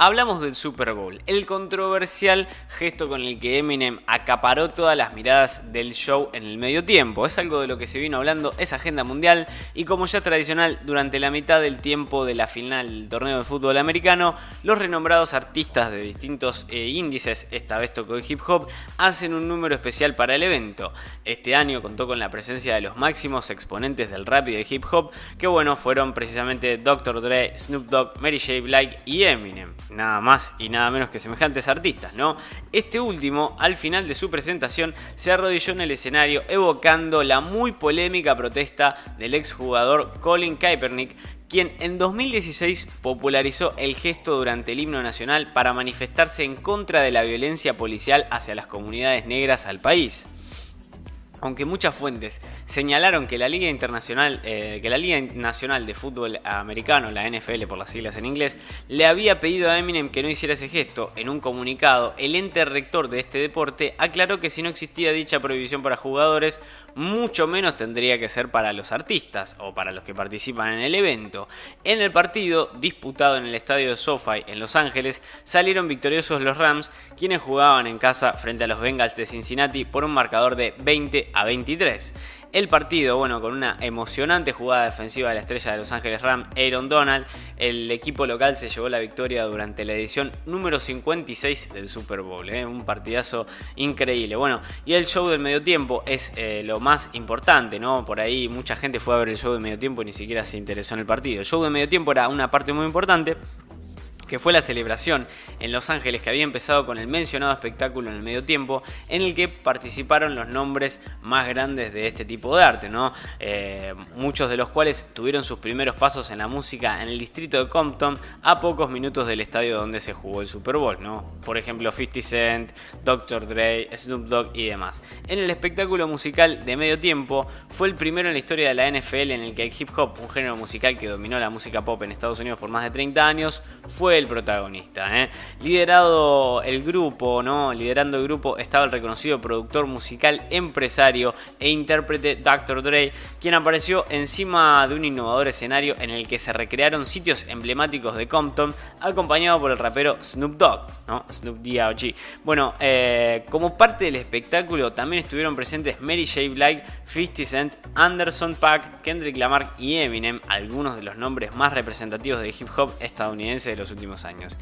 Hablamos del Super Bowl, el controversial gesto con el que Eminem acaparó todas las miradas del show en el medio tiempo. Es algo de lo que se vino hablando, es agenda mundial y como ya es tradicional, durante la mitad del tiempo de la final del torneo de fútbol americano, los renombrados artistas de distintos eh, índices, esta vez tocó el hip hop, hacen un número especial para el evento. Este año contó con la presencia de los máximos exponentes del rap y del hip hop, que bueno, fueron precisamente Dr. Dre, Snoop Dogg, Mary J. Blige y Eminem nada más y nada menos que semejantes artistas, ¿no? Este último, al final de su presentación, se arrodilló en el escenario evocando la muy polémica protesta del exjugador Colin Kaepernick, quien en 2016 popularizó el gesto durante el himno nacional para manifestarse en contra de la violencia policial hacia las comunidades negras al país aunque muchas fuentes señalaron que la Liga Internacional, eh, que la Liga Nacional de Fútbol Americano, la NFL por las siglas en inglés, le había pedido a Eminem que no hiciera ese gesto, en un comunicado, el ente rector de este deporte aclaró que si no existía dicha prohibición para jugadores, mucho menos tendría que ser para los artistas o para los que participan en el evento. En el partido, disputado en el estadio de SoFi en Los Ángeles, salieron victoriosos los Rams, quienes jugaban en casa frente a los Bengals de Cincinnati por un marcador de 20 a 23. El partido, bueno, con una emocionante jugada defensiva de la estrella de Los Ángeles Rams, Aaron Donald, el equipo local se llevó la victoria durante la edición número 56 del Super Bowl. ¿eh? Un partidazo increíble. Bueno, y el show del medio tiempo es eh, lo más importante, ¿no? Por ahí mucha gente fue a ver el show del medio tiempo y ni siquiera se interesó en el partido. El show del medio tiempo era una parte muy importante que fue la celebración en Los Ángeles que había empezado con el mencionado espectáculo en el medio tiempo, en el que participaron los nombres más grandes de este tipo de arte, ¿no? Eh, muchos de los cuales tuvieron sus primeros pasos en la música en el distrito de Compton, a pocos minutos del estadio donde se jugó el Super Bowl, ¿no? Por ejemplo, 50 Cent, Dr. Dre, Snoop Dogg y demás. En el espectáculo musical de medio tiempo, fue el primero en la historia de la NFL en el que el hip hop, un género musical que dominó la música pop en Estados Unidos por más de 30 años, fue el protagonista. ¿eh? Liderado el grupo, ¿no? Liderando el grupo estaba el reconocido productor musical, empresario e intérprete Dr. Dre, quien apareció encima de un innovador escenario en el que se recrearon sitios emblemáticos de Compton, acompañado por el rapero Snoop Dogg, ¿no? Snoop D.O.G. Bueno, eh, como parte del espectáculo también estuvieron presentes Mary J. Blige, 50 Cent, Anderson Paak, Kendrick Lamar y Eminem, algunos de los nombres más representativos del hip hop estadounidense de los últimos años.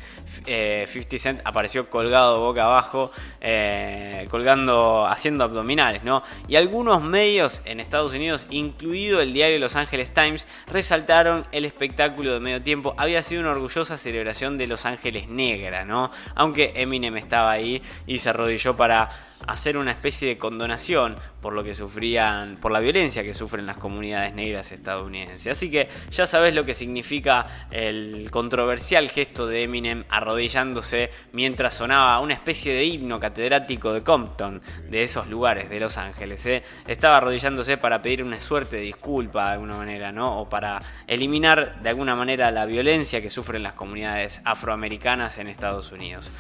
50 eh, Cent apareció colgado boca abajo, eh, colgando, haciendo abdominales, ¿no? Y algunos medios en Estados Unidos, incluido el diario Los Angeles Times, resaltaron el espectáculo de medio tiempo. Había sido una orgullosa celebración de Los Ángeles negra, ¿no? Aunque Eminem estaba ahí y se arrodilló para hacer una especie de condonación por lo que sufrían, por la violencia que sufren las comunidades negras estadounidenses. Así que ya sabes lo que significa el controversial de Eminem arrodillándose mientras sonaba una especie de himno catedrático de Compton, de esos lugares de Los Ángeles. ¿eh? Estaba arrodillándose para pedir una suerte de disculpa de alguna manera, ¿no? O para eliminar de alguna manera la violencia que sufren las comunidades afroamericanas en Estados Unidos.